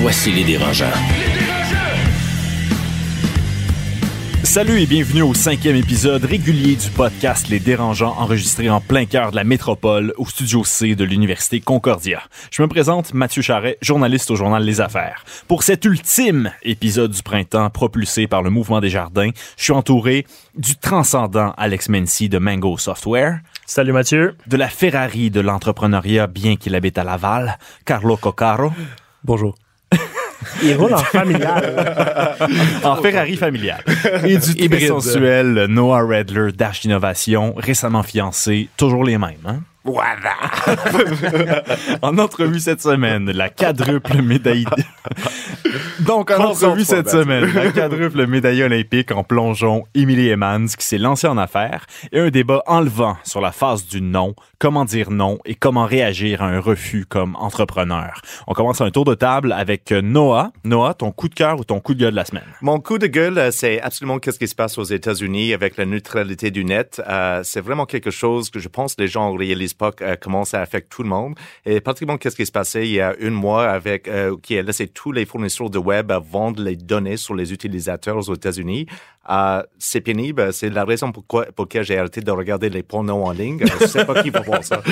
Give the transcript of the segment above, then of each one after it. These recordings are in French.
Voici les dérangeants. Salut et bienvenue au cinquième épisode régulier du podcast Les Dérangeants, enregistré en plein cœur de la métropole au studio C de l'Université Concordia. Je me présente Mathieu Charret, journaliste au journal Les Affaires. Pour cet ultime épisode du printemps propulsé par le Mouvement des Jardins, je suis entouré du transcendant Alex Mency de Mango Software. Salut Mathieu. De la Ferrari de l'entrepreneuriat, bien qu'il habite à Laval, Carlo Coccaro. Bonjour. Il roule en familial. en Ferrari familial. Et du très sensuel Noah Redler Dash Innovation, récemment fiancé, toujours les mêmes, hein? Voilà. en entrevue cette semaine, la quadruple médaille. Donc, en entrevue cette semaine, la quadruple médaille olympique en plongeon, Emily Emmans, qui s'est lancée en affaires, et un débat enlevant sur la phase du non, comment dire non et comment réagir à un refus comme entrepreneur. On commence un tour de table avec Noah. Noah, ton coup de cœur ou ton coup de gueule de la semaine? Mon coup de gueule, euh, c'est absolument qu'est-ce qui se passe aux États-Unis avec la neutralité du net. Euh, c'est vraiment quelque chose que je pense que les gens réalisent euh, comment ça affecte tout le monde. Et pratiquement qu'est-ce qui se passait il y a un mois avec euh, qui a laissé tous les fournisseurs de web vendre les données sur les utilisateurs aux États-Unis. Euh, c'est pénible. C'est la raison pourquoi, pour laquelle j'ai arrêté de regarder les pornos en ligne. Je sais pas qui va voir ça.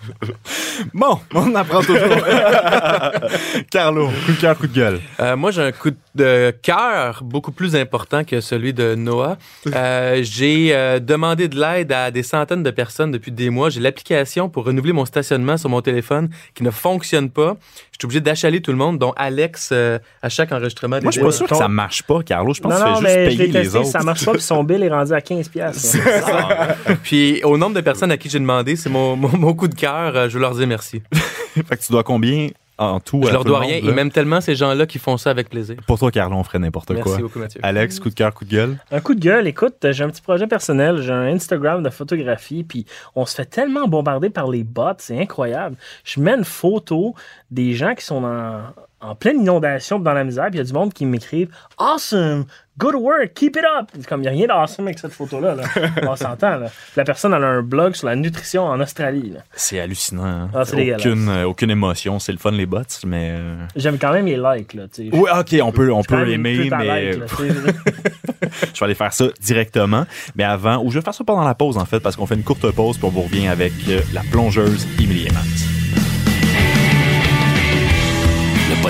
bon, on apprend toujours. Carlo, coup de cœur, coup de gueule. Euh, moi, j'ai un coup de cœur beaucoup plus important que celui de Noah. Euh, j'ai euh, demandé de l'aide à des centaines de personnes depuis des mois. J'ai l'application pour renouveler mon stationnement sur mon téléphone qui ne fonctionne pas. Je suis obligé d'achaler tout le monde, dont Alex euh, à chaque enregistrement. Moi, je suis pas sûr que ça marche pas, Carlo. Je pense non, que tu fais juste payer les autres. ça marche pas, puis son bill est rendu à 15 pièces. Puis au nombre de personnes à qui j'ai demandé, c'est mon, mon, mon coup de cœur. euh, je veux leur dire merci. fait que tu dois combien en tout Je à leur dois monde, rien. là? Ils m'aiment tellement ces gens-là qui font ça avec plaisir. Pour toi, Carlo, on ferait n'importe Merci quoi. beaucoup, Mathieu. Alex, coup de cœur, coup de gueule? Un coup de gueule, écoute, j'ai un petit projet personnel, j'ai un Instagram de photographie, puis on se fait tellement bombarder par les bots, c'est incroyable. Je mets une photo des gens qui sont en, en pleine inondation dans la misère, puis il y a du monde qui m'écrivent Awesome! Good work! Keep it up! Comme il n'y a rien d'awesome avec cette photo-là. Là. On s'entend. Là. La personne elle a un blog sur la nutrition en Australie. là. C'est hallucinant. hein. Ah, c'est aucune, euh, aucune émotion. C'est le fun, les bots, mais. euh, J'aime quand même les likes. Là. Oui, ok, on peut, on peut même une aimer, pute à mais like, je vais aller faire ça directement. Mais avant, ou je vais faire ça pendant la pause, en fait, parce qu'on fait une courte pause, puis on vous revient avec euh, la plongeuse Emily Emmans.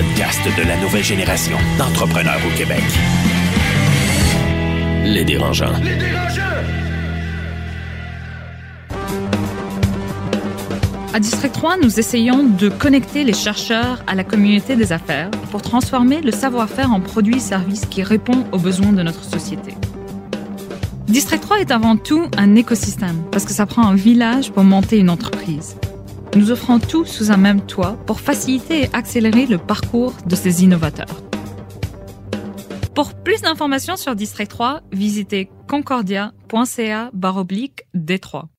Podcast de la nouvelle génération d'entrepreneurs au Québec. Les dérangeants. À District 3, nous essayons de connecter les chercheurs à la communauté des affaires pour transformer le savoir-faire en produits et services qui répondent aux besoins de notre société. District 3 est avant tout un écosystème parce que ça prend un village pour monter une entreprise. Nous offrons tout sous un même toit pour faciliter et accélérer le parcours de ces innovateurs. Pour plus d'informations sur District 3, visitez concordia.ca baroblique D3.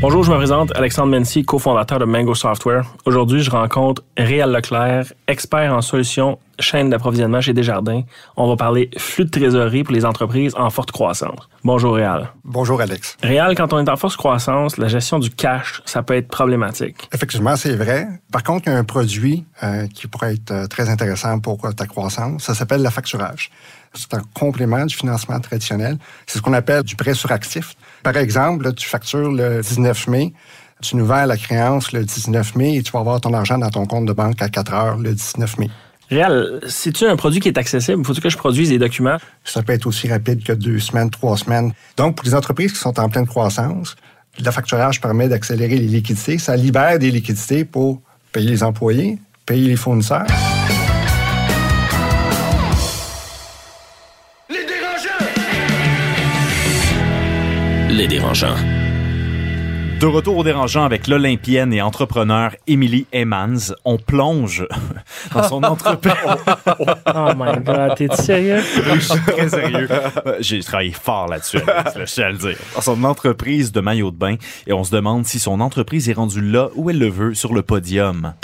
Bonjour, je me présente Alexandre Mency, cofondateur de Mango Software. Aujourd'hui, je rencontre Réal Leclerc, expert en solutions chaîne d'approvisionnement chez Desjardins. On va parler flux de trésorerie pour les entreprises en forte croissance. Bonjour Réal. Bonjour Alex. Réal, quand on est en forte croissance, la gestion du cash, ça peut être problématique. Effectivement, c'est vrai. Par contre, il y a un produit euh, qui pourrait être euh, très intéressant pour euh, ta croissance. Ça s'appelle le facturage. C'est un complément du financement traditionnel. C'est ce qu'on appelle du prêt sur actif. Par exemple, là, tu factures le 19 mai, tu nous vends la créance le 19 mai et tu vas avoir ton argent dans ton compte de banque à 4 heures le 19 mai. Réal, c'est-tu un produit qui est accessible? Faut-tu que je produise des documents? Ça peut être aussi rapide que deux semaines, trois semaines. Donc, pour les entreprises qui sont en pleine croissance, le facturage permet d'accélérer les liquidités. Ça libère des liquidités pour payer les employés, payer les fournisseurs. Les dérangeants. De retour au dérangeant avec l'Olympienne et entrepreneur Emily Emmans, on plonge dans son entreprise. oh my god, t'es sérieux? Oui, je suis très sérieux. Euh, j'ai travaillé fort là-dessus, je tiens à le dire. Dans son entreprise de maillot de bain et on se demande si son entreprise est rendue là où elle le veut, sur le podium.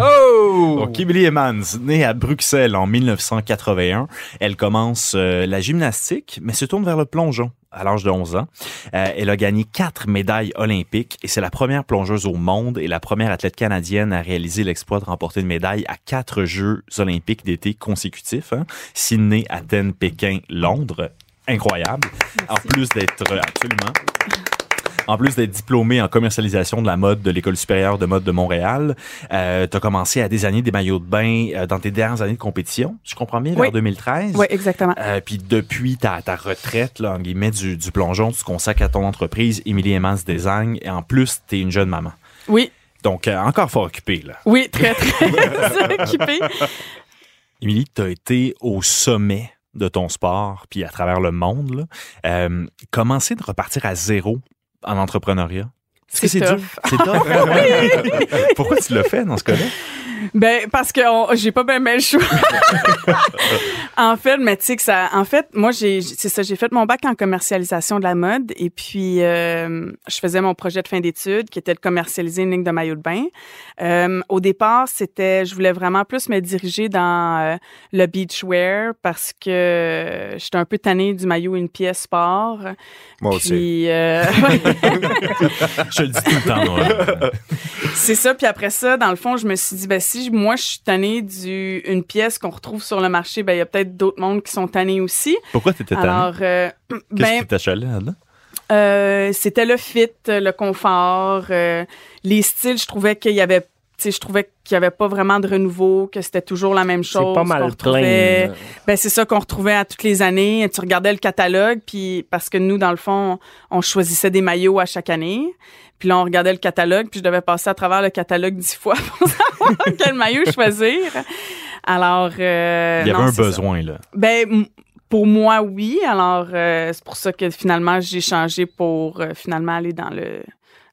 Oh! Donc, Emily Emmans, née à Bruxelles en 1981, elle commence euh, la gymnastique, mais se tourne vers le plongeon à l'âge de 11 ans. Euh, elle a gagné quatre médailles olympiques et c'est la première plongeuse au monde et la première athlète canadienne à réaliser l'exploit de remporter une médaille à quatre Jeux olympiques d'été consécutifs. Hein. Sydney, Athènes, Pékin, Londres. Incroyable. En plus d'être absolument en plus d'être diplômé en commercialisation de la mode de l'École supérieure de mode de Montréal, euh, tu as commencé à désigner des maillots de bain euh, dans tes dernières années de compétition, je comprends bien, vers 2013. Oui, exactement. Euh, puis depuis ta, ta retraite, là, en guillemets, du, du plongeon, tu te consacres à ton entreprise, Emily Emmans Design, et en plus, tu es une jeune maman. Oui. Donc, euh, encore fort occupée, là. Oui, très, très occupée. Émilie, tu as été au sommet de ton sport, puis à travers le monde. Là. Euh, commencer de repartir à zéro en entrepreneuriat? Est-ce que c'est dur? C'est. Pourquoi tu l'as fait dans ce cas-là? Ben parce que j'ai pas bien le choix. en fait, mais tu sais que ça en fait, moi j'ai c'est ça, j'ai fait mon bac en commercialisation de la mode et puis euh, je faisais mon projet de fin d'études qui était de commercialiser une ligne de maillot de bain. Euh, au départ, c'était je voulais vraiment plus me diriger dans euh, le beachwear parce que j'étais un peu tannée du maillot une pièce sport. Moi puis, aussi. je le dis tout le temps. C'est ça puis après ça, dans le fond, je me suis dit ben si moi je suis tannée d'une pièce qu'on retrouve sur le marché, ben il y a peut-être d'autres mondes qui sont tannés aussi. Pourquoi tu étais tannée? Alors, euh, Qu'est-ce ben, qui t'achalait là? Euh, c'était le fit, le confort, euh, les styles. Je trouvais qu'il y avait, je trouvais qu'il y avait pas vraiment de renouveau, que c'était toujours la même chose. C'est pas mal retrouvait, plein. Ben c'est ça qu'on retrouvait à toutes les années. Tu regardais le catalogue, puis parce que nous dans le fond, on choisissait des maillots à chaque année. Puis là, on regardait le catalogue, puis je devais passer à travers le catalogue dix fois pour savoir quel maillot choisir. Alors, euh, il y avait non, un ça. besoin là. Ben pour moi, oui. Alors, euh, c'est pour ça que finalement, j'ai changé pour euh, finalement aller dans le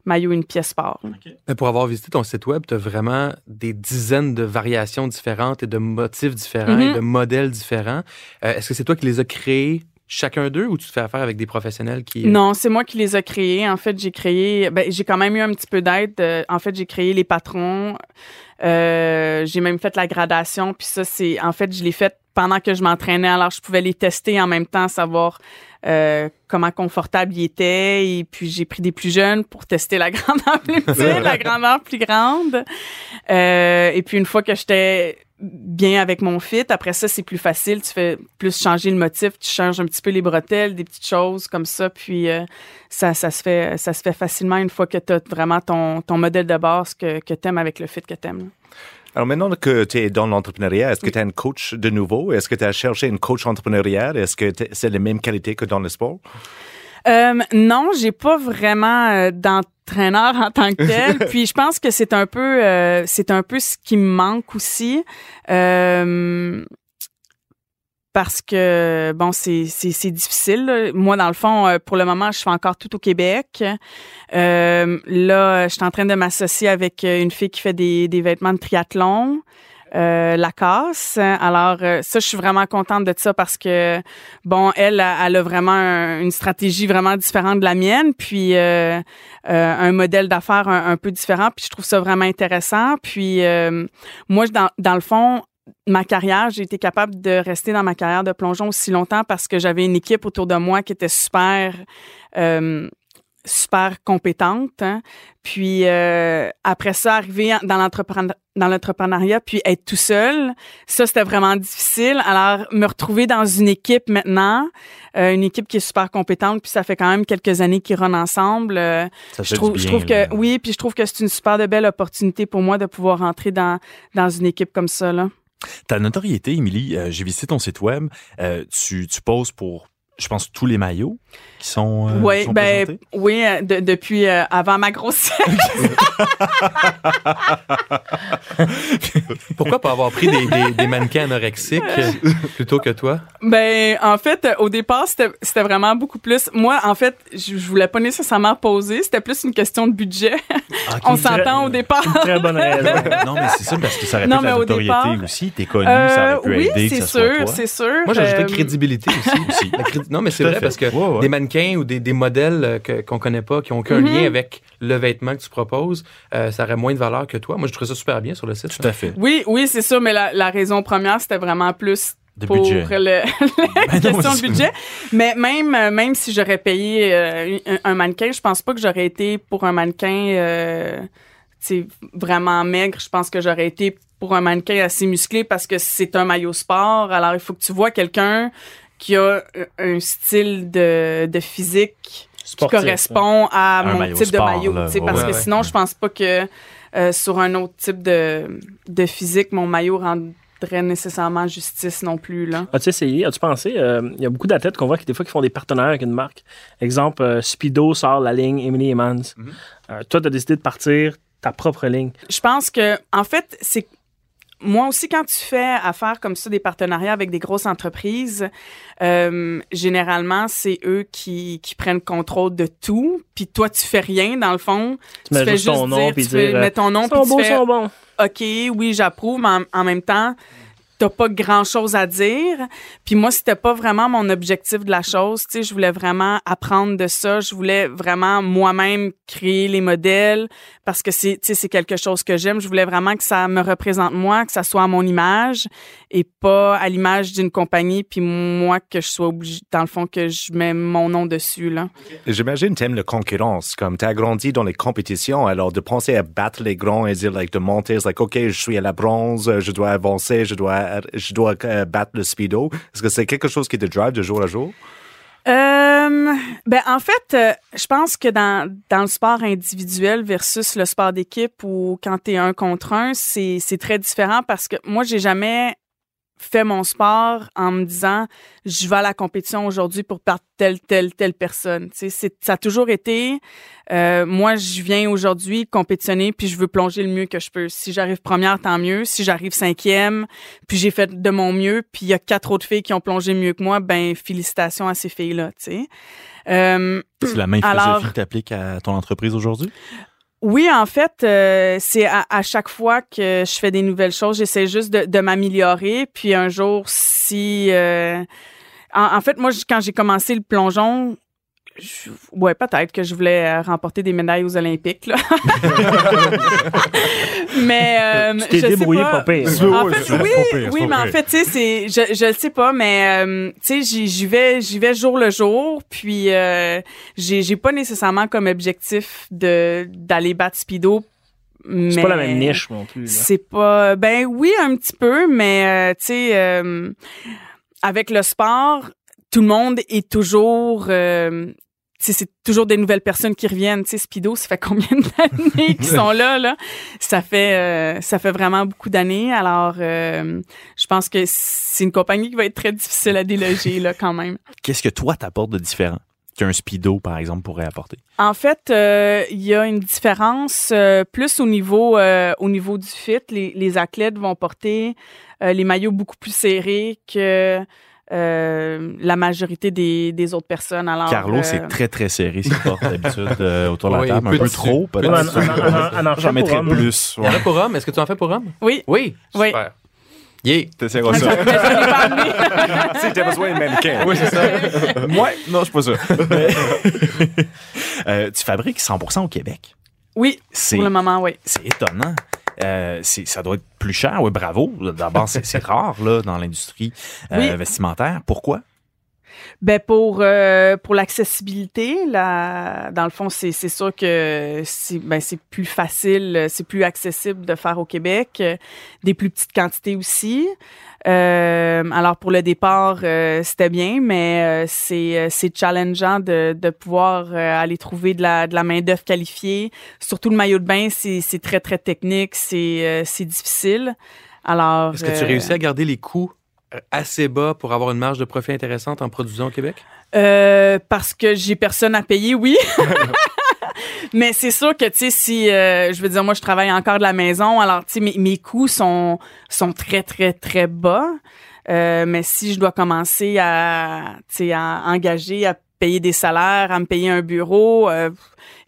maillot une pièce sport. Mais pour avoir visité ton site web, tu as vraiment des dizaines de variations différentes et de motifs différents et de modèles différents. Euh, Est-ce que c'est toi qui les as créés chacun d'eux ou tu te fais affaire avec des professionnels qui... Non, c'est moi qui les ai créés. En fait, j'ai créé. Ben, j'ai quand même eu un petit peu d'aide. Euh, en fait, j'ai créé les patrons. Euh, j'ai même fait la gradation. Puis ça, c'est. En fait, je l'ai fait pendant que je m'entraînais. Alors, je pouvais les tester en même temps, savoir euh, comment confortable ils étaient. Et puis, j'ai pris des plus jeunes pour tester la grandeur plus petite, la grandeur plus grande. Euh, et puis, une fois que j'étais bien avec mon fit. Après ça, c'est plus facile. Tu fais plus changer le motif, tu changes un petit peu les bretelles, des petites choses comme ça. Puis euh, ça, ça, se fait, ça se fait facilement une fois que tu as vraiment ton, ton modèle de base que, que tu aimes avec le fit que tu aimes. Alors maintenant que tu es dans l'entrepreneuriat, est-ce que tu as un coach de nouveau? Est-ce que tu as cherché une coach entrepreneurial? Est-ce que c'est les mêmes qualités que dans le sport? Euh, non, j'ai pas vraiment euh, d'entraîneur en tant que tel. Puis je pense que c'est un peu, euh, c'est un peu ce qui me manque aussi. Euh, parce que bon c'est difficile moi dans le fond euh, pour le moment je fais encore tout au Québec euh, là je suis en train de m'associer avec euh, une fille qui fait des des vêtements de triathlon euh, la casse. Alors euh, ça, je suis vraiment contente de ça parce que bon, elle, elle a vraiment un- une stratégie vraiment différente de la mienne, puis euh, un modèle d'affaires un, un peu différent. Puis je trouve ça vraiment intéressant. Puis moi, dans, dans le fond, ma carrière, j'ai été capable de rester dans ma carrière de plongeon aussi longtemps parce que j'avais une équipe autour de moi qui était super. euh, super compétente. hein. Puis euh, après ça, arriver dans l'entrepreneur dans l'entrepreneuriat, puis être tout seul, ça c'était vraiment difficile. Alors me retrouver dans une équipe maintenant, euh, une équipe qui est super compétente, puis ça fait quand même quelques années qu'ils run ensemble. euh, Ça je fait trouve, du je bien, trouve là. que oui, puis je trouve que c'est une super de belle opportunité pour moi de pouvoir rentrer dans dans une équipe comme ça là. Ta notoriété, Émilie, euh, j'ai visité ton site web. euh, tu, tu poses pour je pense, tous les maillots qui sont, euh, Oui, qui sont ben, présentés? oui, euh, de- depuis euh, avant ma grossesse. Pourquoi pas avoir pris des, des- des mannequins anorexiques euh, plutôt que toi? Ben, en fait, euh, au départ, c'était vraiment beaucoup plus. Moi, en fait, je, je voulais pas nécessairement poser. C'était plus une question de budget. On s'entend au départ. Très bonne raison. non, mais c'est ça, parce que ça aurait pu Non, la mais au notoriété départ, aussi. T'es connu, ça aurait pu Euh, oui, aider que c'est soit sûr, c'est sûr. Moi, j'ajouterais Euh, crédibilité aussi. La cré- Non, mais c'est vrai fait. parce que Ouais, ouais. des mannequins ou des, des modèles euh, que- qu'on connaît pas, qui ont aucun Mhm. lien avec le vêtement que tu proposes, euh, ça aurait moins de valeur que toi. Moi, je trouve ça super bien sur le site. Tout à fait. Oui, oui, c'est sûr, mais la, la raison première, c'était vraiment plus De pour budget. le, la Ben non, question de c'est- budget. Mais même, euh, même si j'aurais payé euh, un, mannequin, je pense pas que j'aurais été pour un mannequin euh, vraiment maigre. Je pense que j'aurais été pour un mannequin assez musclé parce que c'est un maillot sport. Alors, il faut que tu vois quelqu'un qui a un style de, de physique qui correspond à Un mon type sport, de maillot. Ouais, parce ouais, que ouais. sinon, je pense pas que euh, sur un autre type de, de physique, mon maillot rendrait nécessairement justice non plus. Là. As-tu essayé? As-tu pensé? euh, Il y a beaucoup d'athlètes qu'on voit qui, des fois, qui font des partenaires avec une marque. Exemple, euh, Speedo sort la ligne Emily Emmons. Mhm. Euh, toi, tu as décidé de partir ta propre ligne. Je pense que, en fait, c'est moi aussi, quand tu fais affaire comme ça, des partenariats avec des grosses entreprises, euh, généralement, c'est eux qui, qui prennent contrôle de tout. Puis toi, tu fais rien, dans le fond. Tu mets fais juste ton nom, puis tu dire, mets ton nom, puis tu fais, sont bons. OK, oui, j'approuve, mais en, en même temps, t'as pas grand chose à dire. Puis moi, c'était pas vraiment mon objectif de la chose. Tu sais, je voulais vraiment apprendre de ça. Je voulais vraiment moi-même créer les modèles parce que c'est, tu c'est quelque chose que j'aime. Je voulais vraiment que ça me représente moi, que ça soit à mon image et pas à l'image d'une compagnie. Puis moi, que je sois obligé, dans le fond, que je mets mon nom dessus, là. J'imagine t'aimes la concurrence, comme t'as grandi dans les compétitions, alors de penser à battre les grands et dire, like, de monter, c'est like, OK, je suis à la bronze, je dois avancer, je dois, je dois euh, battre le speedo. Est-ce que c'est quelque chose qui te drive de jour à jour? Euh, ben en fait, euh, je pense que dans, dans le sport individuel versus le sport d'équipe ou quand tu es un contre un, c'est très différent parce que moi j'ai jamais fait mon sport en me disant je vais à la compétition aujourd'hui pour battre telle telle telle personne. Tu sais, c'est ça a toujours été euh, moi je viens aujourd'hui compétitionner puis je veux plonger le mieux que je peux. Si j'arrive première tant mieux, si j'arrive cinquième puis j'ai fait de mon mieux puis il y a quatre autres filles qui ont plongé mieux que moi, ben félicitations à ces filles là, tu sais. Euh, C'est la même Alors- philosophie que t'appliques à ton entreprise aujourd'hui? Oui, en fait, euh, c'est à, chaque fois que je fais des nouvelles choses, j'essaie juste de, m'améliorer. Puis un jour, si... euh, en, en fait, moi, quand j'ai commencé le plongeon, je- ouais, peut-être que je voulais euh, remporter des médailles aux Olympiques. Là. mais euh, Tu t'es débrouillé pas. En fait, oui, oui, mais en fait, tu sais, c'est, je, je le sais pas, mais euh, tu sais, j'y, vais, j'y vais jour le jour, puis euh, j'ai, j'ai pas nécessairement comme objectif de d'aller battre speedo. C'est pas la même niche non plus. C'est pas, ben oui, un petit peu, mais euh, tu sais, euh, avec le sport, tout le monde est toujours. euh, c'est toujours des nouvelles personnes qui reviennent. Tu sais, Speedo, ça fait combien d'années qu'ils sont là, là? Ça fait, euh, ça fait vraiment beaucoup d'années. Alors, euh, je pense que c'est une compagnie qui va être très difficile à déloger, là, quand même. Qu'est-ce que toi t'apportes de différent qu'un speedo, par exemple, pourrait apporter? En fait, euh, il y a une différence euh, plus au niveau euh, au niveau du fit. Les, les athlètes vont porter euh, les maillots beaucoup plus serrés que euh, la majorité des, des autres personnes. Alors, Carlo, euh, c'est très, très serré ce qu'il porte d'habitude euh, autour de la Oui, table. Un peu trop, peut-être. J'en mettrais plus. Il y en a pour homme? Est-ce que tu en fais pour homme? Oui. Oui. Oui. Yeah. T'essaieras ça. si t'as besoin de mannequin. Oui, c'est ça. Moi, non, je suis pas ça. Mais- Euh, tu fabriques 100% au Québec. oui, C'est pour le moment, oui. c'est étonnant. Euh, c'est- ça doit être plus cher. Oui, bravo. D'abord, c'est c'est rare là, dans l'industrie euh, Oui. vestimentaire. Pourquoi? Ben pour euh, pour l'accessibilité, là, dans le fond, c'est c'est sûr que c'est ben c'est plus facile, c'est plus accessible de faire au Québec, euh, des plus petites quantités aussi. Euh, alors pour le départ, euh, c'était bien, mais euh, c'est euh, c'est challengeant de de pouvoir euh, aller trouver de la de la main d'œuvre qualifiée. Surtout le maillot de bain, c'est c'est très très technique, c'est euh, c'est difficile. Alors Est-ce que tu réussis à garder les coûts assez bas pour avoir une marge de profit intéressante en produisant au Québec? Euh, parce que j'ai personne à payer, oui. Mais c'est sûr que, tu sais, si, euh, je veux dire, moi, je travaille encore de la maison, alors, tu sais, mes, mes coûts sont, sont très, très, très bas. Euh, mais si je dois commencer à, tu sais, à engager, à payer des salaires, à me payer un bureau, euh,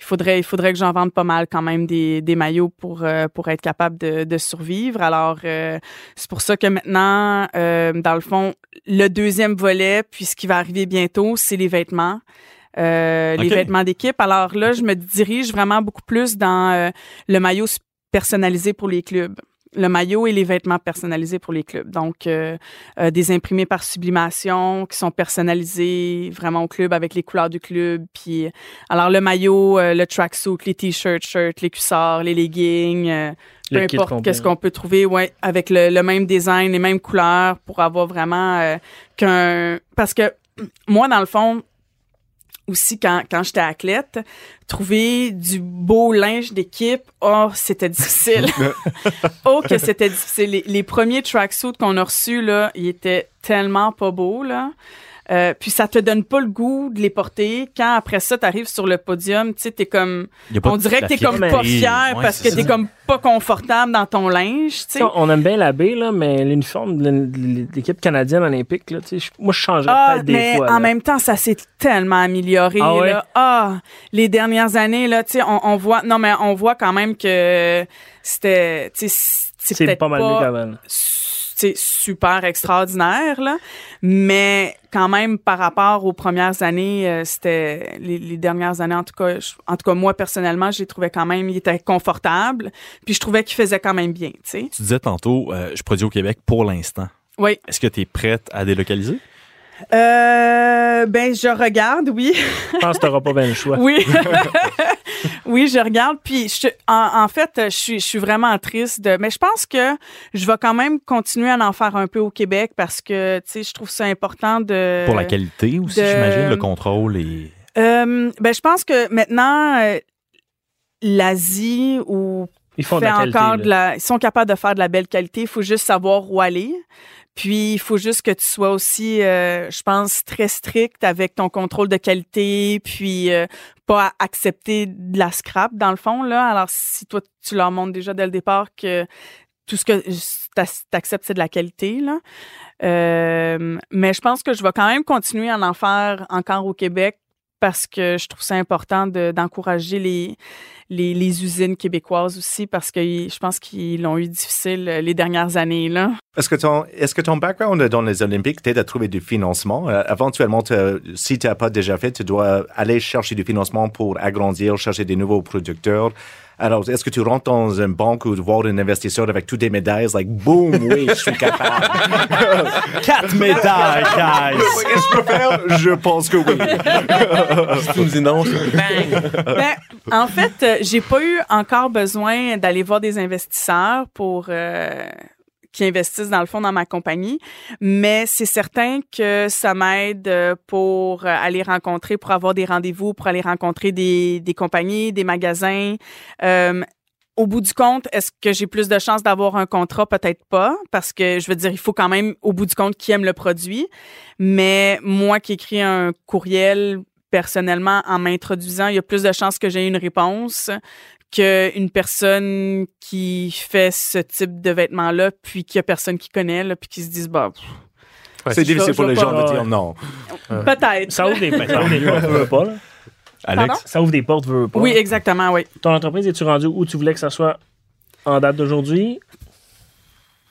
il faudrait, il faudrait que j'en vende pas mal quand même des, des maillots pour, euh, pour être capable de, de survivre. Alors, euh, c'est pour ça que maintenant, dans le fond, le deuxième volet, puis ce qui va arriver bientôt, c'est les vêtements. Euh, les Ok. vêtements d'équipe. Alors là, je me dirige vraiment beaucoup plus dans euh, le maillot personnalisé pour les clubs. Le maillot et les vêtements personnalisés pour les clubs. Donc, euh, euh, des imprimés par sublimation qui sont personnalisés vraiment au club avec les couleurs du club. Puis, alors le maillot, euh, le tracksuit, les t-shirts, shirts, les cuissards, les leggings, euh, peu importe qu'est-ce qu'on peut trouver, ouais, avec le, le même design, les mêmes couleurs pour avoir vraiment euh, qu'un. Parce que moi, dans le fond, aussi quand, quand j'étais athlète, trouver du beau linge d'équipe, oh, c'était difficile. oh, que c'était difficile. Les, les premiers tracksuits qu'on a reçus, là, ils étaient tellement pas beaux, là. Euh, puis ça te donne pas le goût de les porter. Quand après ça, t'arrives sur le podium, tu sais, t'es comme, on dirait que t'es comme pas fier Ouais, parce que t'es comme pas confortable dans ton linge, tu sais. Tu On aime bien la baie, là, mais l'uniforme de l'équipe canadienne olympique, là, tu sais, je- moi, je changerais Ah, peut-être des mais fois. en là. même temps, ça s'est tellement amélioré. Ah ouais? là. Ah, les dernières années, là, tu sais, on, on voit, non, mais on voit quand même que c'était, tu sais, c'est peut-être pas mal mieux qu'avant. là. C'est super extraordinaire là, mais quand même par rapport aux premières années, euh, c'était les, les dernières années en tout cas, je- en tout cas moi personnellement, je les trouvais quand même, il était confortable, puis je trouvais qu'il faisait quand même bien, tu sais. Tu disais tantôt, euh, je produis au Québec pour l'instant. Oui. Est-ce que tu es prête à délocaliser? Euh, ben je regarde, oui. Je pense que t'auras pas bien le choix. Oui. oui, je regarde. Puis, je, en, en fait, je suis, je suis vraiment triste de. Mais je pense que je vais quand même continuer à en faire un peu au Québec parce que, tu sais, je trouve ça important de. Pour la qualité aussi, j'imagine, le contrôle et... Euh, ben, je pense que maintenant, euh, l'Asie ou Ils font de la qualité. encore là. de la, ils sont capables de faire de la belle qualité. Il faut juste savoir où aller. Puis il faut juste que tu sois aussi, euh, je pense, très strict avec ton contrôle de qualité, puis euh, pas accepter de la scrap dans le fond là. Alors si toi tu leur montres déjà dès le départ que tout ce que tu acceptes c'est de la qualité là. Euh, mais je pense que je vais quand même continuer à en faire encore au Québec parce que je trouve ça important de- d'encourager les, les, les usines québécoises aussi parce que je pense qu'ils l'ont eu difficile euh, les dernières années. Est-ce que ton, est-ce que ton background dans les Olympiques t'aide à trouver du financement? Euh, éventuellement, si tu n'as pas déjà fait, tu dois aller chercher du financement pour agrandir, chercher des nouveaux producteurs. Alors, est-ce que tu rentres dans une banque ou voir un investisseur avec toutes des médailles, like, boom, oui, je suis capable. Quatre médailles, guys! Qu'est-ce que je peux faire? Je pense que oui. Si tu me dis non! Ben, en fait, euh, j'ai pas eu encore besoin d'aller voir des investisseurs pour euh, qui investissent dans le fond dans ma compagnie, mais c'est certain que ça m'aide euh, pour aller rencontrer, pour avoir des rendez-vous, pour aller rencontrer des, des compagnies, des magasins. Euh, au bout du compte, est-ce que j'ai plus de chances d'avoir un contrat? Peut-être pas, parce que je veux dire, il faut quand même, au bout du compte, qui aime le produit. Mais moi qui écris un courriel personnellement, en m'introduisant, il y a plus de chances que j'ai une réponse qu'une personne qui fait ce type de vêtements-là, puis qu'il y a personne qui connaît, là, puis qui se disent, bah, pff, Ouais, C'est difficile pour les gens de dire non. peut-être. Ça ouvre des, ça ouvre des portes, veux, pas. là? Alex? Ça ouvre des portes, veux, veux pas? Oui, exactement, oui. Ton entreprise, es-tu rendu où tu voulais que ça soit en date d'aujourd'hui?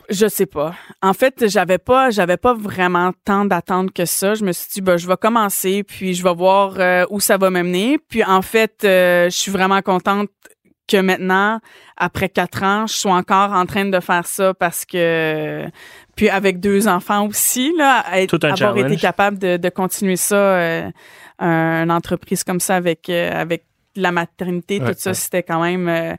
Je sais pas. En fait, j'avais pas, j'avais pas vraiment tant d'attente que ça. Je me suis dit, ben, je vais commencer, puis je vais voir euh, où ça va m'amener. Puis en fait, euh, je suis vraiment contente que maintenant, après quatre ans, je sois encore en train de faire ça parce que, puis avec deux enfants aussi, là, être- avoir été capable de, de continuer ça, euh, un- une entreprise comme ça avec euh, avec la maternité, Ouais, tout ça, ouais. c'était quand même euh,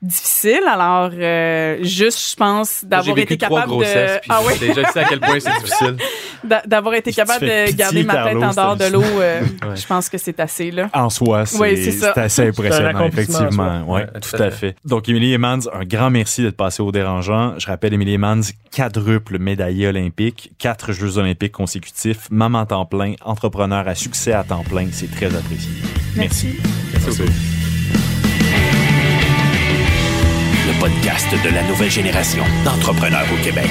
difficile. Alors, euh, juste, je pense, d'avoir été capable de... Ah oui, déjà, je sais à quel point c'est difficile. D'a- D'avoir été capable de garder ma tête en dehors de l'eau, euh, je pense que c'est assez, là. En soi, c'est Oui, assez impressionnant, effectivement. Ouais, tout à fait. Donc, Émilie Emmans, un grand merci d'être passé au dérangeant. Je rappelle, Émilie Emmans, quadruple médaillée olympique, quatre Jeux olympiques consécutifs, maman à temps plein, entrepreneur à succès à temps plein. C'est très apprécié. Merci. Merci beaucoup. Le podcast de la nouvelle génération d'entrepreneurs au Québec.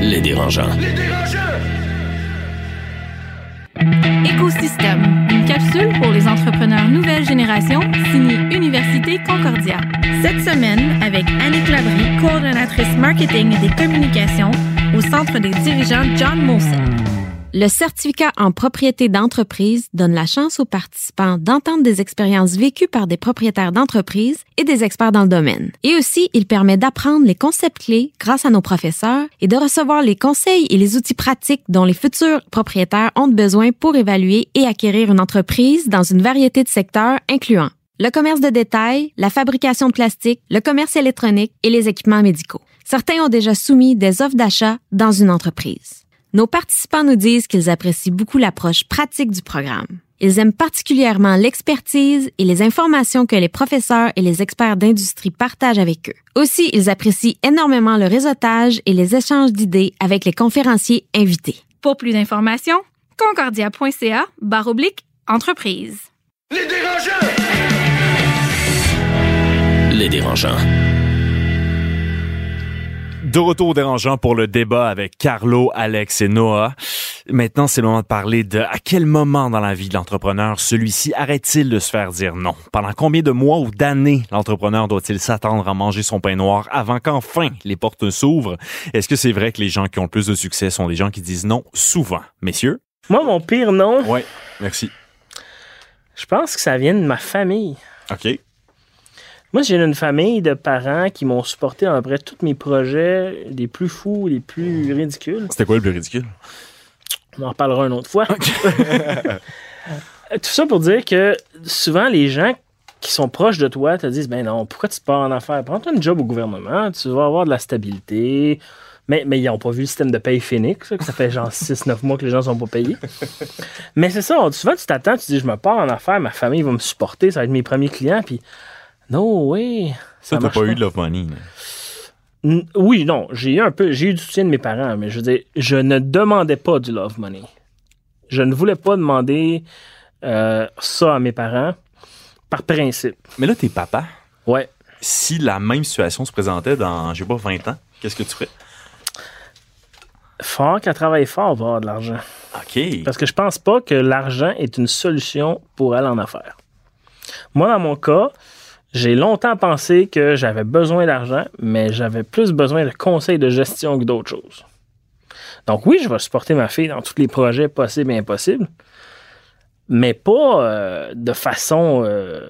Les dérangeants. Écosystème, une capsule pour les entrepreneurs nouvelle génération, signée Université Concordia. Cette semaine, avec Annick Labrie, coordonnatrice marketing et des communications au Centre des dirigeants John Molson. Le certificat en propriété d'entreprise donne la chance aux participants d'entendre des expériences vécues par des propriétaires d'entreprise et des experts dans le domaine. Et aussi, il permet d'apprendre les concepts clés grâce à nos professeurs et de recevoir les conseils et les outils pratiques dont les futurs propriétaires ont besoin pour évaluer et acquérir une entreprise dans une variété de secteurs incluant le commerce de détail, la fabrication de plastique, le commerce électronique et les équipements médicaux. Certains ont déjà soumis des offres d'achat dans une entreprise. Nos participants nous disent qu'ils apprécient beaucoup l'approche pratique du programme. Ils aiment particulièrement l'expertise et les informations que les professeurs et les experts d'industrie partagent avec eux. Aussi, ils apprécient énormément le réseautage et les échanges d'idées avec les conférenciers invités. Pour plus d'informations, concordia.ca barre oblique entreprise. Les dérangeants. De retour au dérangeant pour le débat avec Carlo, Alex et Noah. Maintenant, c'est le moment de parler de à quel moment dans la vie de l'entrepreneur celui-ci arrête-t-il de se faire dire non? Pendant combien de mois ou d'années l'entrepreneur doit-il s'attendre à manger son pain noir avant qu'enfin les portes s'ouvrent? Est-ce que c'est vrai que les gens qui ont le plus de succès sont des gens qui disent non souvent? Messieurs? Moi, mon pire nom, Oui. Merci. je pense que ça vient de ma famille. OK. Moi, j'ai une famille de parents qui m'ont supporté à peu près tous mes projets, les plus fous, les plus ridicules. C'était quoi le plus ridicule? On en reparlera une autre fois. Tout ça pour dire que souvent, les gens qui sont proches de toi te disent Ben non, pourquoi tu pars en affaires? Prends-toi un job au gouvernement, tu vas avoir de la stabilité. Mais, mais ils n'ont pas vu le système de paye Phoenix, ça, que ça fait genre 6-9 mois que les gens sont pas payés. mais c'est ça, souvent tu t'attends, tu dis Je me pars en affaires, ma famille va me supporter, ça va être mes premiers clients, puis no way. Ça, t'as marche pas eu de love money. là. Oui, non, j'ai eu un peu, j'ai eu du soutien de mes parents, mais je veux dire, je ne demandais pas du love money. Je ne voulais pas demander euh, ça à mes parents par principe. Mais là, t'es papa. Ouais. Si la même situation se présentait dans, je sais pas, 20 ans, qu'est-ce que tu ferais? Fort qu'à travailler fort va avoir de l'argent. OK. Parce que je pense pas que l'argent est une solution pour aller en affaires. Moi, dans mon cas, j'ai longtemps pensé que j'avais besoin d'argent, mais j'avais plus besoin de conseils de gestion que d'autres choses. Donc oui, je vais supporter ma fille dans tous les projets possibles et impossibles, mais pas euh, de façon... euh,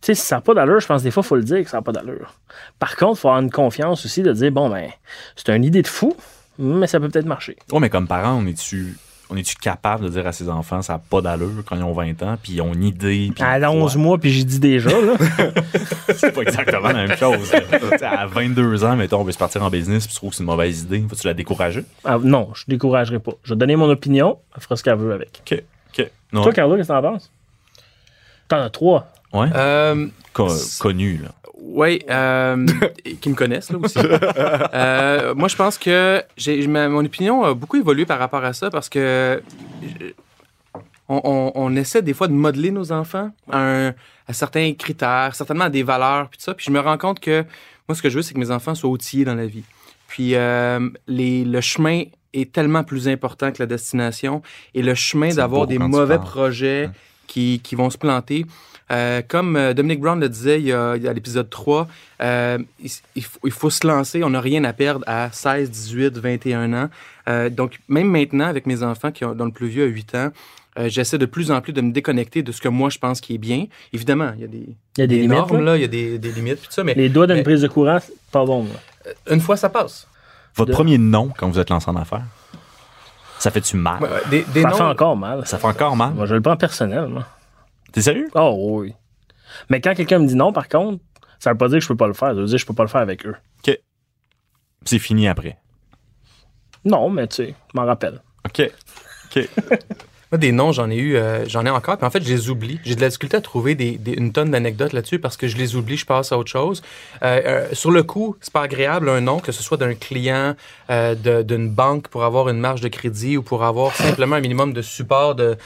tu sais, si ça n'a pas d'allure, je pense des fois, il faut le dire que ça n'a pas d'allure. Par contre, il faut avoir une confiance aussi de dire, bon, ben, c'est une idée de fou, mais ça peut peut-être marcher. Ouais, mais comme parent, on est-tu on est-tu capable de dire à ses enfants ça n'a pas d'allure quand ils ont 20 ans, puis ils ont une idée, puis À ils 11 croient? mois, puis j'ai dit déjà, là. C'est pas exactement la même chose. À 22 ans, mettons, on veut se partir en business, puis tu trouves que c'est une mauvaise idée, faut-tu la décourager? Ah, non, je ne découragerai pas. Je vais donner mon opinion, elle fera ce qu'elle veut avec. OK. OK. Non. Toi, Carlo, qu'est-ce que t'en penses? T'en as trois. Ouais. Euh, Co- connu, là. Oui, euh, qui me connaissent là aussi. Euh, moi, je pense que j'ai mon opinion a beaucoup évolué par rapport à ça parce que euh, on, on- on essaie des fois de modeler nos enfants à, un- à certains critères, certainement à des valeurs, puis tout ça. Puis je me rends compte que moi, ce que je veux, c'est que mes enfants soient outillés dans la vie. Puis euh, les, le chemin est tellement plus important que la destination et le chemin d'avoir des mauvais parles. projets qui, qui vont se planter. Euh, comme euh, Dominique Brown le disait il y a, il y a à l'épisode 3, euh, il, il faut, il faut se lancer. On n'a rien à perdre à 16, 18, 21 ans. Euh, donc, même maintenant, avec mes enfants qui ont, dont le plus vieux a 8 ans, euh, j'essaie de plus en plus de me déconnecter de ce que moi je pense qui est bien. Évidemment, il y a des, Il y a des limites, normes, là. là, il y a des, des limites, puis tout ça, mais Les doigts d'une mais- prise de courant, pas bon. là. une fois ça passe. Votre De- premier nom quand vous êtes lancé en affaires, ça fait-tu mal? Ouais, ouais, des, des Ça noms- fait encore mal. Ça fait encore mal? Moi, je le prends personnel. moi. T'es sérieux? Oh oui. Mais quand quelqu'un me dit non, par contre, ça veut pas dire que je peux pas le faire. Ça veut dire que je peux pas le faire avec eux. C'est fini après. Non, mais tu sais, je m'en rappelle. OK. OK. Moi, des noms, j'en ai eu, euh, j'en ai encore. Puis en fait, je les oublie. J'ai de la difficulté à trouver des, des- une tonne d'anecdotes là-dessus parce que je les oublie, je passe à autre chose. Euh, euh, sur le coup, c'est pas agréable un nom, que ce soit d'un client, euh, de- d'une banque pour avoir une marge de crédit ou pour avoir simplement un minimum de support de,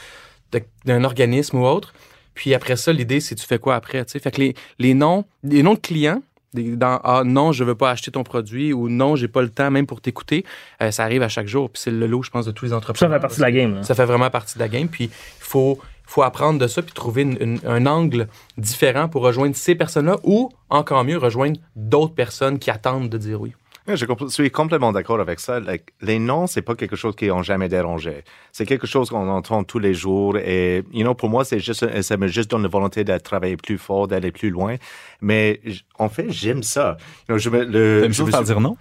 de- d'un organisme ou autre. Puis après ça, l'idée, c'est tu fais quoi après, tu sais? Fait que les, les noms, les noms de clients, dans ah non je veux pas acheter ton produit ou non j'ai pas le temps même pour t'écouter euh, ça arrive à chaque jour puis c'est le lot je pense de tous les Ça entrepreneurs fait partie de la game. là. ça fait vraiment partie de la game. Puis il faut, faut apprendre de ça puis trouver une- une- un angle différent pour rejoindre ces personnes-là ou, encore mieux, rejoindre d'autres personnes qui attendent de dire oui. Je suis complètement d'accord avec ça. Les noms, c'est pas quelque chose qui ont jamais dérangé. C'est quelque chose qu'on entend tous les jours. Et, you know, pour moi, c'est juste, ça me juste donne la volonté de travailler plus fort, d'aller plus loin. Mais en fait, j'aime ça. You know, je me, le, T'aimes me suis- dire non?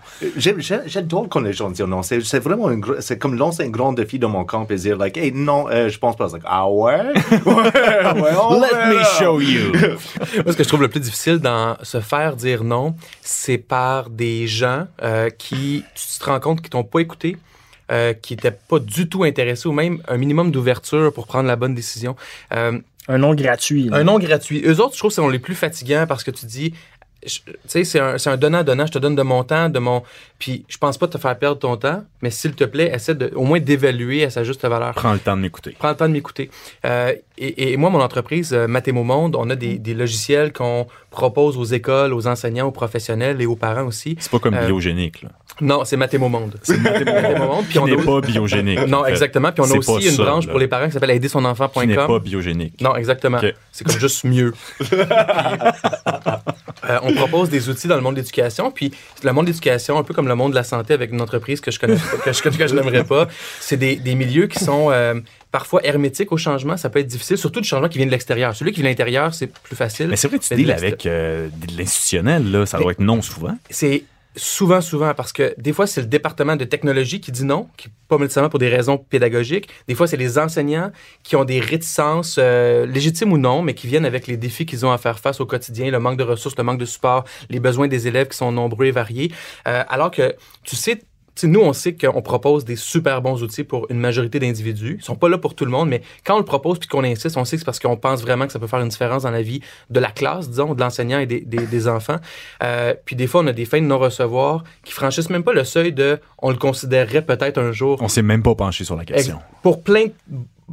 J'adore quand les gens disent non. C'est c'est vraiment une, c'est comme lancer un grand défi dans mon camp et dire, like, hey, non, euh, je pense pas. Like, ah ouais? ouais, ouais, on verra. you. Moi, ce que je trouve le plus difficile dans se faire dire non, c'est par des gens euh, qui, tu te rends compte, qui t'ont pas écouté, euh, qui n'étaient pas du tout intéressés ou même un minimum d'ouverture pour prendre la bonne décision. Euh, Un nom gratuit. Un nom gratuit. Eux autres, je trouve c'est les plus fatigants parce que tu dis, tu sais, c'est un, c'est un donnant-donnant. Je te donne de mon temps, de mon. Puis je pense pas te faire perdre ton temps, mais s'il te plaît, essaie de, au moins d'évaluer à sa juste valeur. Prends le temps de m'écouter. Prends le temps de m'écouter. Euh, et, et moi, mon entreprise, euh, Mathémo Monde, on a des, des logiciels qu'on propose aux écoles, aux enseignants, aux professionnels et aux parents aussi. C'est pas comme Euh, biogénique, là. Non, c'est Mathémo Monde. C'est Mathémo Monde. Puis Qui on n'est a- pas biogénique. en Non, fait. exactement. Puis on a aussi une ça, branche là. pour les parents qui s'appelle Qui n'est aidersonenfant.com. pas biogénique. Non, exactement. C'est comme juste mieux. Euh, on propose des outils dans le monde de l'éducation, puis le monde de l'éducation, un peu comme le monde de la santé avec une entreprise que je connais pas, que je, que je n'aimerais pas, c'est des, des milieux qui sont euh, parfois hermétiques au changement. Ça peut être difficile, surtout du changement qui vient de l'extérieur. Celui qui vient de l'intérieur, c'est plus facile. Mais c'est vrai que tu deals avec euh, de l'institutionnel, là. Ça doit être non souvent. c'est souvent, souvent, parce que des fois, c'est le département de technologie qui dit non, qui pas nécessairement pour des raisons pédagogiques. Des fois, c'est les enseignants qui ont des réticences, euh, légitimes ou non, mais qui viennent avec les défis qu'ils ont à faire face au quotidien, le manque de ressources, le manque de support, les besoins des élèves qui sont nombreux et variés. Euh, alors que, tu sais, tu sais, nous, on sait qu'on propose des super bons outils pour une majorité d'individus. Ils sont pas là pour tout le monde, mais quand on le propose puis qu'on insiste, on sait que c'est parce qu'on pense vraiment que ça peut faire une différence dans la vie de la classe, disons, de l'enseignant et des, des- des enfants. Euh, puis des fois, on a des fins de non-recevoir qui franchissent même pas le seuil de on le considérerait peut-être un jour On s'est même pas penché sur la question. Pour plein de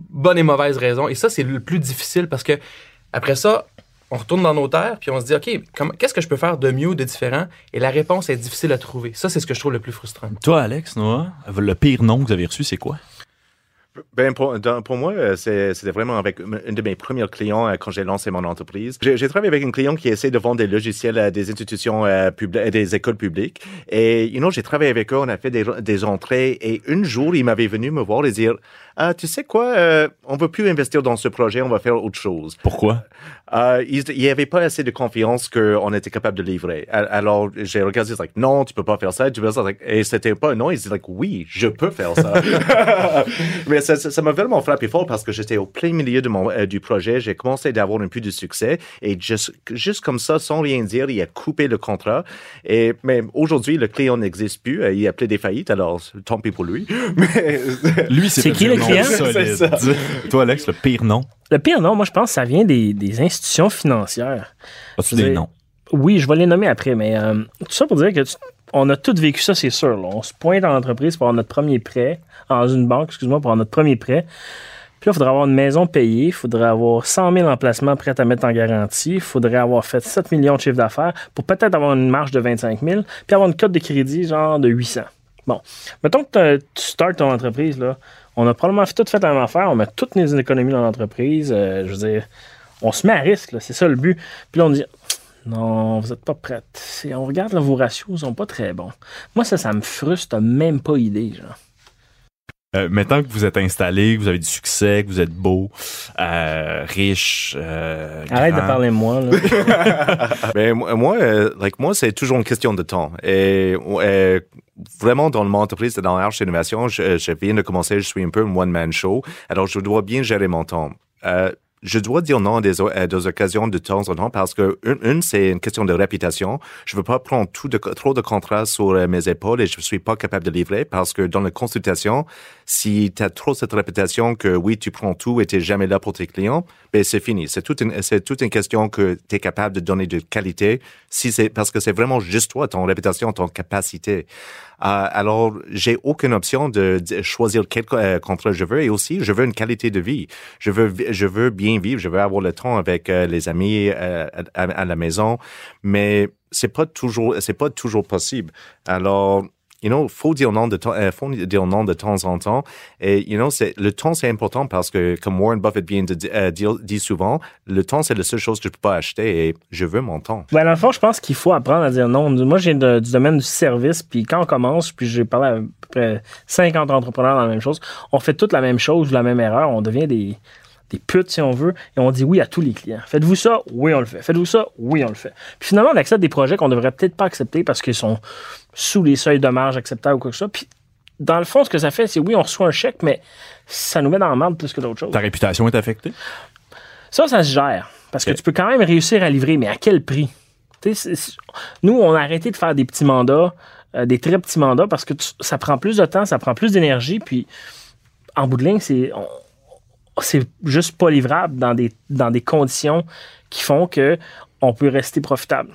bonnes et mauvaises raisons. Et ça, c'est le plus difficile parce que après ça, on retourne dans nos terres puis on se dit, OK, comment- qu'est-ce que je peux faire de mieux ou de différent? Et la réponse est difficile à trouver. Ça, c'est ce que je trouve le plus frustrant. Toi, Alex, Noah, le pire nom que vous avez reçu, c'est quoi? Ben pour, dans- pour moi, euh, c'est- c'était vraiment avec une de mes premiers clients euh, quand j'ai lancé mon entreprise. J'ai j'ai travaillé avec un client qui essaie de vendre des logiciels à des institutions euh, publiques, des écoles publiques. Et, you know, j'ai travaillé avec eux, on a fait des, des entrées. Et un jour, il m'avait venu me voir et dire, ah, tu sais quoi, euh, on veut plus investir dans ce projet, on va faire autre chose. Pourquoi? Euh, il n'y avait pas assez de confiance qu'on était capable de livrer. A- Alors, j'ai regardé, c'est like, non, tu peux pas faire ça. Tu peux faire ça. Like, Et c'était pas un non. Il disait, like, oui, je peux faire ça. Mais ça ça- ça m'a vraiment frappé fort parce que j'étais au plein milieu de mon, euh, du projet. J'ai commencé d'avoir un peu de succès. Et juste, juste comme ça, sans rien dire, il a coupé le contrat. Et, mais aujourd'hui, le client n'existe plus. Euh, Il a des faillites, alors tant pis pour lui. Mais, Lui, C'est qui le client? C'est ça. Toi, Alex, le pire nom. Le pire, non, moi, je pense que ça vient des, des institutions financières. As-tu veux des noms? Oui, je vais les nommer après, mais euh, tout ça pour dire que tu- on a tous vécu ça, c'est sûr. là. On se pointe en entreprise pour avoir notre premier prêt, dans une banque, excuse-moi, pour avoir notre premier prêt. Puis là, il faudrait avoir une maison payée, il faudrait avoir 100 000 emplacements prêts à mettre en garantie, il faudrait avoir fait 7 millions de chiffre d'affaires pour peut-être avoir une marge de 25 000, puis avoir une cote de crédit genre de 800. Bon, mettons que tu startes ton entreprise, là, on a probablement tout fait la même affaire, on met toutes nos économies dans l'entreprise, euh, je veux dire, on se met à risque, c'est ça le but. Puis là, on dit, non, vous n'êtes pas prête. On regarde vos ratios, ils sont pas très bons. Moi, ça, ça me frustre, même pas idée, genre. Euh, maintenant que vous êtes installé, que vous avez du succès, que vous êtes beau, euh, riche, euh, Arrête de parler de moi, là. Ben, moi, moi, euh, like, moi, c'est toujours une question de temps. Et euh, vraiment, dans mon entreprise, dans Arche Innovation, je, je viens de commencer, je suis un peu un one-man show. Alors, je dois bien gérer mon temps. Euh, je dois dire non à des, des, occasions de temps en temps parce que une, c'est une question de réputation. Je veux pas prendre tout de, trop de contrats sur euh, mes épaules et je suis pas capable de livrer parce que dans la consultation, si tu as trop cette réputation que oui, tu prends tout et tu jamais là pour tes clients, ben c'est fini. C'est toute une, c'est toute une question que tu es capable de donner de qualité si c'est parce que c'est vraiment juste toi, ton réputation, ton capacité. Euh, alors, j'ai aucune option de, choisir quel euh, contrat je veux et aussi, je veux une qualité de vie. Je veux, je veux bien vivre, je veux avoir le temps avec euh, les amis à, à, la maison, mais c'est pas toujours, c'est pas toujours possible. Alors, you know, faut dire non de temps, euh, faut dire non de temps en temps. Et, you know, le temps, c'est important parce que, comme Warren Buffett vient de euh, dire, dit souvent, le temps, c'est la seule chose que je peux pas acheter et je veux mon temps. Ben, dans le fond, je pense qu'il faut apprendre à dire non. Moi, j'ai du domaine du service, puis quand on commence, puis j'ai parlé à peu près 50 entrepreneurs dans la même chose, on fait toute la même chose, la même erreur, on devient des, des putes, si on veut, et on dit oui à tous les clients. Faites-vous ça? Oui, on le fait. Faites-vous ça? Oui, on le fait. Puis finalement, on accepte des projets qu'on devrait peut-être pas accepter parce qu'ils sont sous les seuils de marge acceptables ou quoi que ce soit. Puis dans le fond, ce que ça fait, c'est oui, on reçoit un chèque, mais ça nous met dans la merde plus que d'autres choses. Ta réputation est affectée? Ça, ça se gère. Parce que tu peux quand même réussir à livrer, mais à quel prix? nous, on a arrêté de faire des petits mandats, euh, des très petits mandats, parce que ça prend plus de temps, ça prend plus d'énergie, puis en bout de ligne, c'est c'est juste pas livrable dans des, dans des conditions qui font que on peut rester profitable.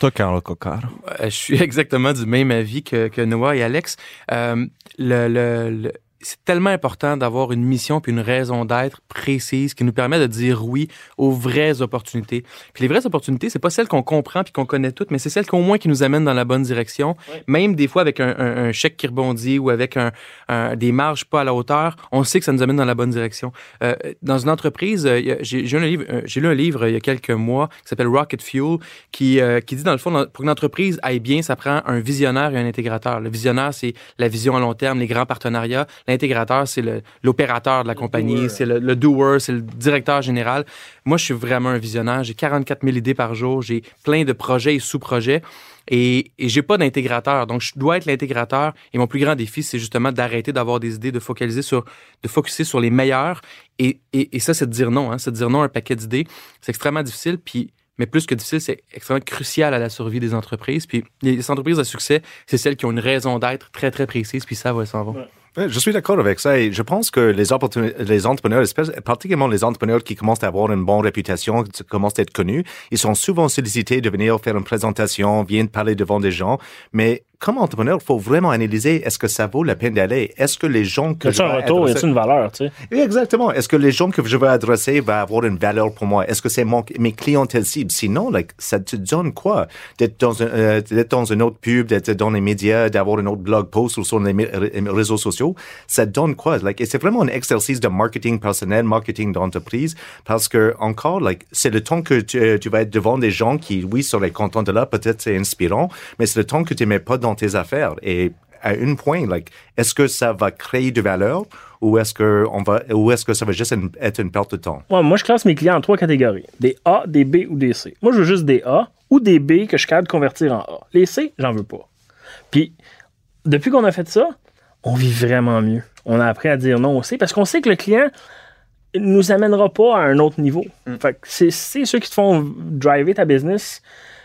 Toi, Cocard. Je suis exactement du même avis que, que Noah et Alex. Euh, le, le, c'est tellement important d'avoir une mission puis une raison d'être précise qui nous permet de dire oui aux vraies opportunités. Puis les vraies opportunités, c'est pas celles qu'on comprend puis qu'on connaît toutes, mais c'est celles qu'au moins qui nous amènent dans la bonne direction. Même des fois avec un, chèque qui rebondit ou avec un, des marges pas à la hauteur, on sait que ça nous amène dans la bonne direction. Euh, dans une entreprise, euh, j'ai lu, un livre, euh, j'ai lu un livre il y a quelques mois qui s'appelle Rocket Fuel qui, qui dit dans le fond, pour qu'une entreprise aille bien, ça prend un visionnaire et un intégrateur. Le visionnaire, c'est la vision à long terme, les grands partenariats l'intégrateur, c'est l'opérateur de la compagnie, c'est le, le doer, c'est le directeur général. Moi, je suis vraiment un visionnaire. J'ai 44 000 idées par jour. J'ai plein de projets et sous-projets. Et, et j'ai pas d'intégrateur. Donc, je dois être l'intégrateur. Et mon plus grand défi, c'est justement d'arrêter d'avoir des idées, de focaliser sur, de focuser sur les meilleurs. Et, et, ça, c'est de dire non. Hein. C'est de dire non à un paquet d'idées. C'est extrêmement difficile. Puis, mais plus que difficile, c'est extrêmement crucial à la survie des entreprises. Puis, les entreprises à succès, c'est celles qui ont une raison d'être très, très précise, puis ça va s'en va. Je suis d'accord avec ça et je pense que les, entrepreneurs, particulièrement les entrepreneurs qui commencent à avoir une bonne réputation, qui commencent à être connus, ils sont souvent sollicités de venir faire une présentation, viennent parler devant des gens, mais comme entrepreneur, il faut vraiment analyser est-ce que ça vaut la peine d'aller? Est-ce que les gens que je un retour, adresser... une valeur, tu sais? Exactement. Est-ce que les gens que je veux adresser vont avoir une valeur pour moi? Est-ce que c'est mon, mes clientèles cibles? Sinon, like, ça te donne quoi? D'être dans, un, euh, dans une autre pub, d'être dans les médias, d'avoir un autre blog post ou sur les réseaux sociaux. Ça donne quoi? Like, et c'est vraiment un exercice de marketing personnel, marketing d'entreprise, parce que, encore, like, c'est le temps que tu, euh, tu vas être devant des gens qui, oui, seraient contents de là, peut-être c'est inspirant, mais c'est le temps que tu mets pas dans tes affaires. Et à une point, like, est-ce que ça va créer de valeur ou est-ce que on va ou est-ce que ça va juste être une perte de temps? moi, je classe mes clients en trois catégories des A, des B ou des C. Moi, je veux juste des A ou des B que je suis capable de convertir en A. Les C, j'en veux pas. Puis, depuis qu'on a fait ça, on vit vraiment mieux. On a appris à dire non aussi parce qu'on sait que le client nous amènera pas à un autre niveau. Mm. Fait c'est ceux qui te font driver ta business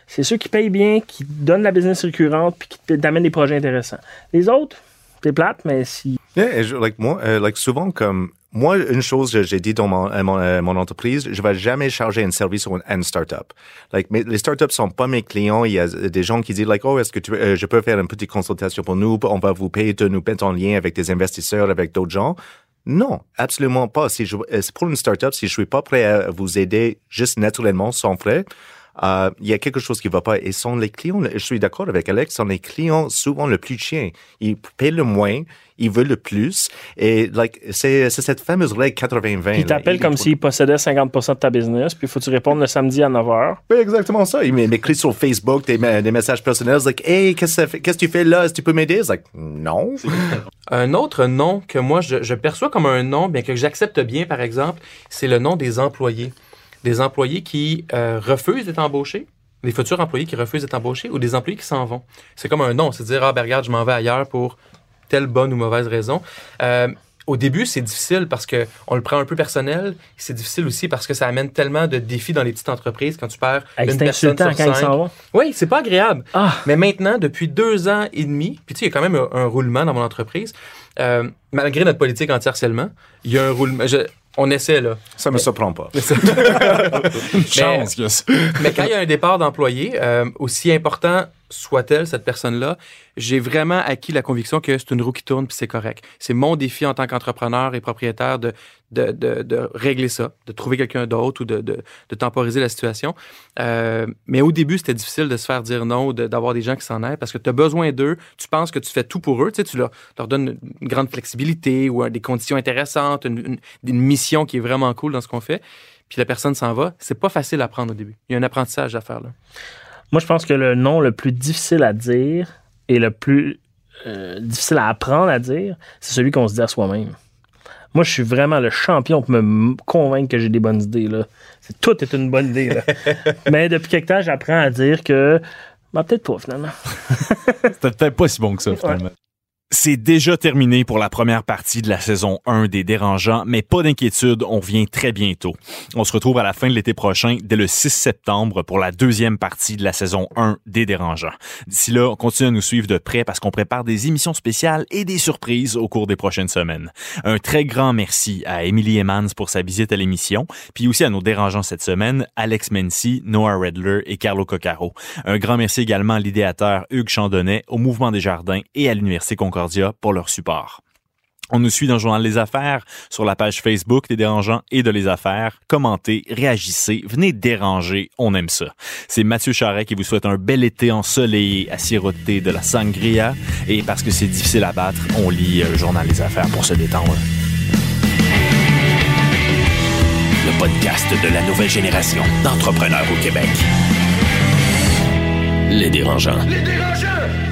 c'est ceux qui payent bien, qui donnent la business récurrente, puis qui t'amènent des projets intéressants. Les autres, c'est plate, mais si. Yeah, like moi, euh, like souvent comme moi, une chose j'ai dit dans mon, euh, euh, entreprise, je vais jamais charger un service sur une, startup. Like, mais les startups sont pas mes clients. Il y a des gens qui disent like, oh, est-ce que tu, je peux faire une petite consultation pour nous? On va vous payer de nous mettre en lien avec des investisseurs, avec d'autres gens. Non, absolument pas. Si pour une startup, si je suis pas prêt à vous aider juste naturellement, sans frais, euh, il y a quelque chose qui ne va pas. Et sont les clients, je suis d'accord avec Alex, sont les clients souvent le plus chiens. Ils paient le moins, ils veulent le plus. Et like, c'est cette fameuse règle 80-20. Ils t'appellent comme s'ils possédaient 50 de ta business, puis il faut que tu répondes le samedi à 9 h. Oui, exactement ça. Ils m'écrivent sur Facebook des, des, messages personnels, like, hey, qu'est-ce que tu fais là? Est-ce que tu peux m'aider? Like, non. un autre nom que moi, je, je perçois comme un nom, bien que j'accepte bien, par exemple, c'est le nom des employés des employés qui euh, refusent d'être embauchés, des futurs employés qui refusent d'être embauchés ou des employés qui s'en vont. C'est comme un nom, c'est dire, ah ben regarde, je m'en vais ailleurs pour telle bonne ou mauvaise raison. Euh, au début, c'est difficile parce que on le prend un peu personnel. C'est difficile aussi parce que ça amène tellement de défis dans les petites entreprises quand tu perds Hey, une c'est personne sur quand ils cinq. vont. Oui, c'est pas agréable. Ah, Mais maintenant, depuis deux ans et demi, puis tu sais, il y a quand même un, un roulement dans mon entreprise. euh, malgré notre politique anti-harcèlement, il y a un roulement. je- on essaie, là. Ça me surprend pas. Une chance. Mais quand il y a un départ d'employé, euh, aussi important soit-elle, cette personne-là, j'ai vraiment acquis la conviction que c'est une roue qui tourne puis c'est correct. C'est mon défi en tant qu'entrepreneur et propriétaire de, de, de, régler ça, de trouver quelqu'un d'autre ou de, de, temporiser la situation. Euh, mais au début, c'était difficile de se faire dire non, d'avoir des gens qui s'en aillent parce que tu as besoin d'eux. Tu penses que tu fais tout pour eux. Tu, sais, tu leur, donnes une grande flexibilité ou des conditions intéressantes, une, une, mission qui est vraiment cool dans ce qu'on fait. Puis la personne s'en va. C'est pas facile à apprendre au début. Il y a un apprentissage à faire là. Moi, je pense que le nom le plus difficile à dire et le plus euh, difficile à apprendre à dire, c'est celui qu'on se dit à soi-même. Moi, je suis vraiment le champion pour me convaincre que j'ai des bonnes idées. Là. Tout est une bonne idée. Là. Mais depuis quelque temps, j'apprends à dire que. Ben, peut-être pas, finalement. C'était peut-être pas si bon que ça, finalement. C'est déjà terminé pour la première partie de la saison 1 des Dérangeants, mais pas d'inquiétude, on revient très bientôt. On se retrouve à la fin de l'été prochain, dès le 6 septembre, pour la deuxième partie de la saison 1 des Dérangeants. D'ici là, on continue à nous suivre de près parce qu'on prépare des émissions spéciales et des surprises au cours des prochaines semaines. Un très grand merci à Emily Emmans pour sa visite à l'émission, puis aussi à nos Dérangeants cette semaine, Alex Mency, Noah Redler et Carlo Coccaro. Un grand merci également à l'idéateur Hugues Chandonnet, au Mouvement des Jardins et à l'Université Concordia pour leur support. On nous suit dans le Journal Les Affaires, sur la page Facebook des Dérangeants et de Les Affaires. Commentez, réagissez, venez déranger, on aime ça. C'est Mathieu Charret qui vous souhaite un bel été ensoleillé à siroter de la sangria. Et parce que c'est difficile à battre, on lit euh, Journal Les Affaires pour se détendre. Le podcast de la nouvelle génération d'entrepreneurs au Québec. Les dérangeants. Les dérangeants!